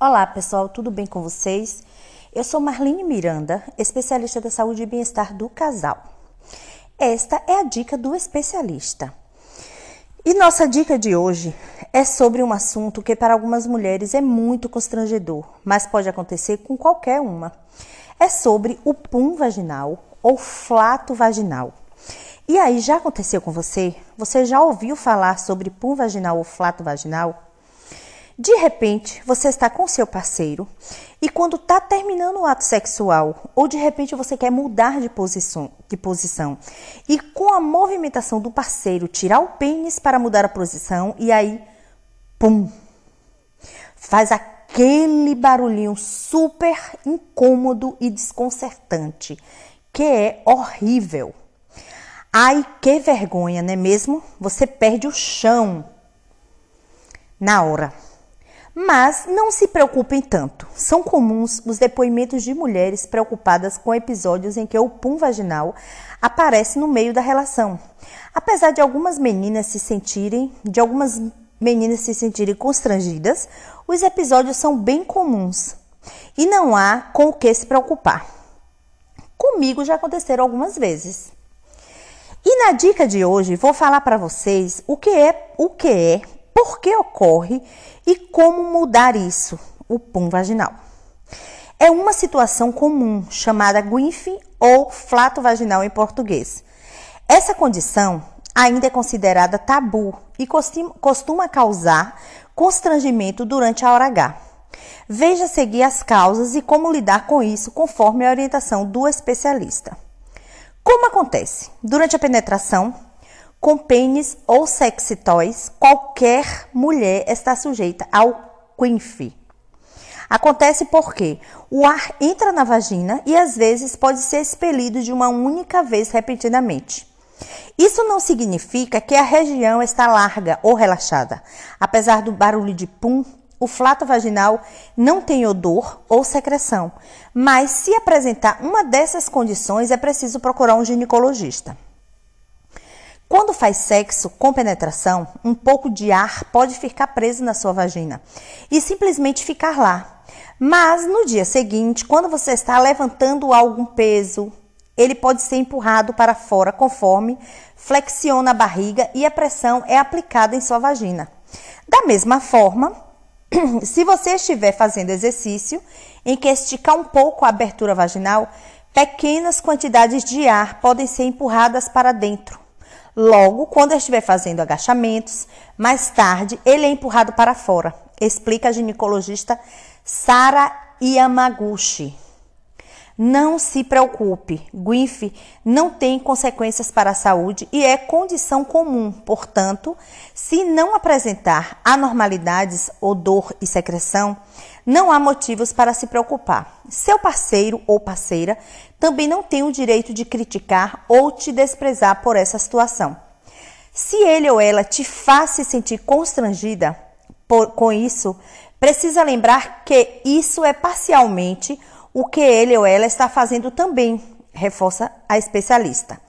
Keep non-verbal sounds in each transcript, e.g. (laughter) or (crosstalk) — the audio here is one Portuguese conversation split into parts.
Olá, pessoal, tudo bem com vocês? Eu sou Marlene Miranda, especialista da saúde e bem-estar do casal. Esta é a dica do especialista. E nossa dica de hoje é sobre um assunto que para algumas mulheres é muito constrangedor, mas pode acontecer com qualquer uma. É sobre o pum vaginal ou flato vaginal. E aí, já aconteceu com você? Você já ouviu falar sobre pum vaginal ou flato vaginal? De repente, você está com seu parceiro e quando está terminando o ato sexual, ou de repente você quer mudar de posição, de posição, e com a movimentação do parceiro tirar o pênis para mudar a posição, e aí, pum, faz aquele barulhinho super incômodo e desconcertante, que é horrível. Ai, que vergonha, não é mesmo? Você perde o chão na hora. Mas não se preocupem tanto. São comuns os depoimentos de mulheres preocupadas com episódios em que o pum vaginal aparece no meio da relação. Apesar de algumas meninas se sentirem, de algumas meninas se sentirem constrangidas, os episódios são bem comuns e não há com o que se preocupar. Comigo já aconteceram algumas vezes. E na dica de hoje vou falar para vocês o que é, o que é, por que ocorre e como mudar isso, o pum vaginal. É uma situação comum chamada guinfe ou flato vaginal em português. Essa condição ainda é considerada tabu e costuma causar constrangimento durante a hora H. Veja seguir as causas e como lidar com isso conforme a orientação do especialista. Como acontece? Durante a penetração, com pênis ou sexy toys, qualquer mulher está sujeita ao quinf. Acontece porque o ar entra na vagina e às vezes pode ser expelido de uma única vez repentinamente. Isso não significa que a região está larga ou relaxada. Apesar do barulho de pum, o flato vaginal não tem odor ou secreção, mas se apresentar uma dessas condições é preciso procurar um ginecologista. Quando faz sexo com penetração, um pouco de ar pode ficar preso na sua vagina e simplesmente ficar lá. Mas no dia seguinte, quando você está levantando algum peso, ele pode ser empurrado para fora conforme flexiona a barriga e a pressão é aplicada em sua vagina. Da mesma forma, (clears throat) se você estiver fazendo exercício em que esticar um pouco a abertura vaginal, pequenas quantidades de ar podem ser empurradas para dentro Logo, quando estiver fazendo agachamentos, mais tarde ele é empurrado para fora, explica a ginecologista Sara Yamaguchi. Não se preocupe, GWINF não tem consequências para a saúde e é condição comum. Portanto, se não apresentar anormalidades, odor e secreção, não há motivos para se preocupar. Seu parceiro ou parceira também não tem o direito de criticar ou te desprezar por essa situação. Se ele ou ela te faz se sentir constrangida por, com isso, precisa lembrar que isso é parcialmente o que ele ou ela está fazendo também, reforça a especialista.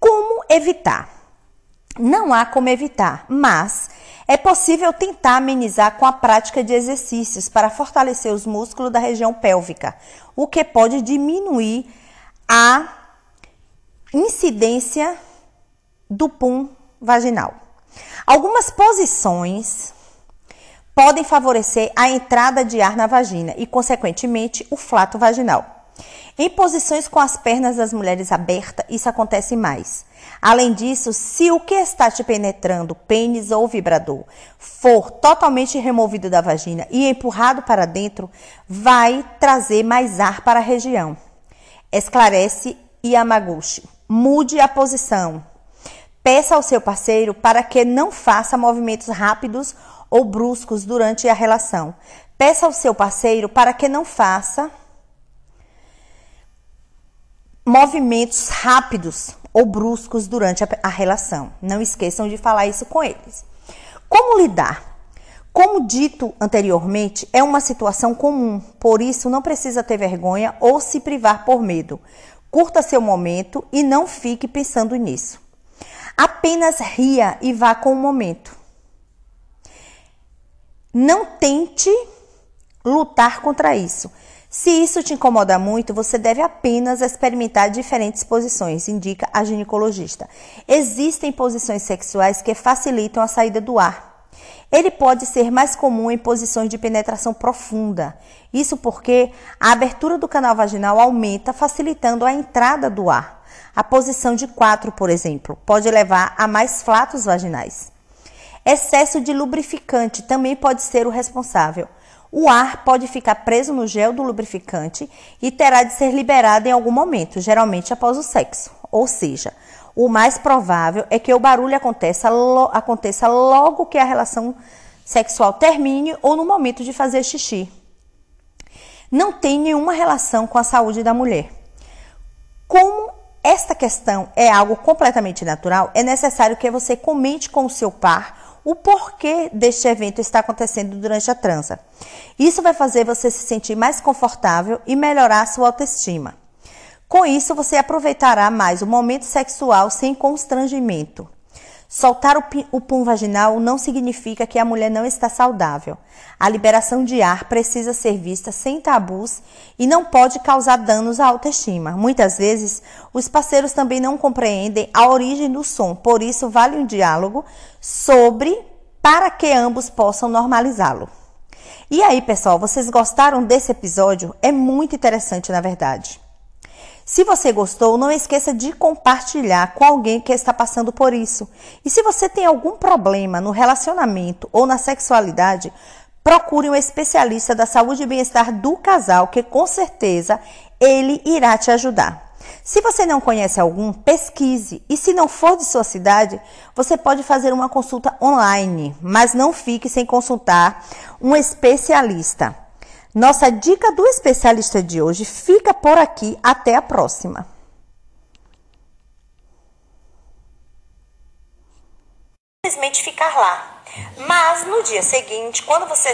Como evitar? Não há como evitar, mas é possível tentar amenizar com a prática de exercícios para fortalecer os músculos da região pélvica, o que pode diminuir a incidência do pum vaginal. Algumas posições podem favorecer a entrada de ar na vagina e, consequentemente, o flato vaginal. Em posições com as pernas das mulheres abertas, isso acontece mais. Além disso, se o que está te penetrando, pênis ou vibrador, for totalmente removido da vagina e empurrado para dentro, vai trazer mais ar para a região. Esclarece Yamaguchi. Mude a posição. Peça ao seu parceiro para que não faça movimentos rápidos ou bruscos durante a relação. Peça ao seu parceiro para que não faça movimentos rápidos ou bruscos durante a, relação. Não esqueçam de falar isso com eles. Como lidar? Como dito anteriormente, é uma situação comum, por isso não precisa ter vergonha ou se privar por medo. Curta seu momento e não fique pensando nisso. Apenas ria e vá com o momento. Não tente lutar contra isso. Se isso te incomoda muito, você deve apenas experimentar diferentes posições, indica a ginecologista. Existem posições sexuais que facilitam a saída do ar. Ele pode ser mais comum em posições de penetração profunda. Isso porque a abertura do canal vaginal aumenta, facilitando a entrada do ar. A posição de 4, por exemplo, pode levar a mais flatos vaginais. Excesso de lubrificante também pode ser o responsável. O ar pode ficar preso no gel do lubrificante e terá de ser liberado em algum momento, geralmente após o sexo. Ou seja, o mais provável é que o barulho aconteça, lo aconteça logo que a relação sexual termine ou no momento de fazer xixi. Não tem nenhuma relação com a saúde da mulher. Como esta questão é algo completamente natural, é necessário que você comente com o seu par o porquê deste evento está acontecendo durante a transa. Isso vai fazer você se sentir mais confortável e melhorar sua autoestima. Com isso, você aproveitará mais o momento sexual sem constrangimento. Soltar o, pum vaginal não significa que a mulher não está saudável. A liberação de ar precisa ser vista sem tabus e não pode causar danos à autoestima. Muitas vezes, os parceiros também não compreendem a origem do som, por isso vale um diálogo sobre para que ambos possam normalizá-lo. E aí, pessoal, vocês gostaram desse episódio? É muito interessante, na verdade. Se você gostou, não esqueça de compartilhar com alguém que está passando por isso. E se você tem algum problema no relacionamento ou na sexualidade, procure um especialista da saúde e bem-estar do casal, que com certeza ele irá te ajudar. Se você não conhece algum, pesquise. E se não for de sua cidade, você pode fazer uma consulta online, mas não fique sem consultar um especialista. Nossa dica do especialista de hoje fica por aqui. Até a próxima. Simplesmente ficar lá. Mas no dia seguinte, quando você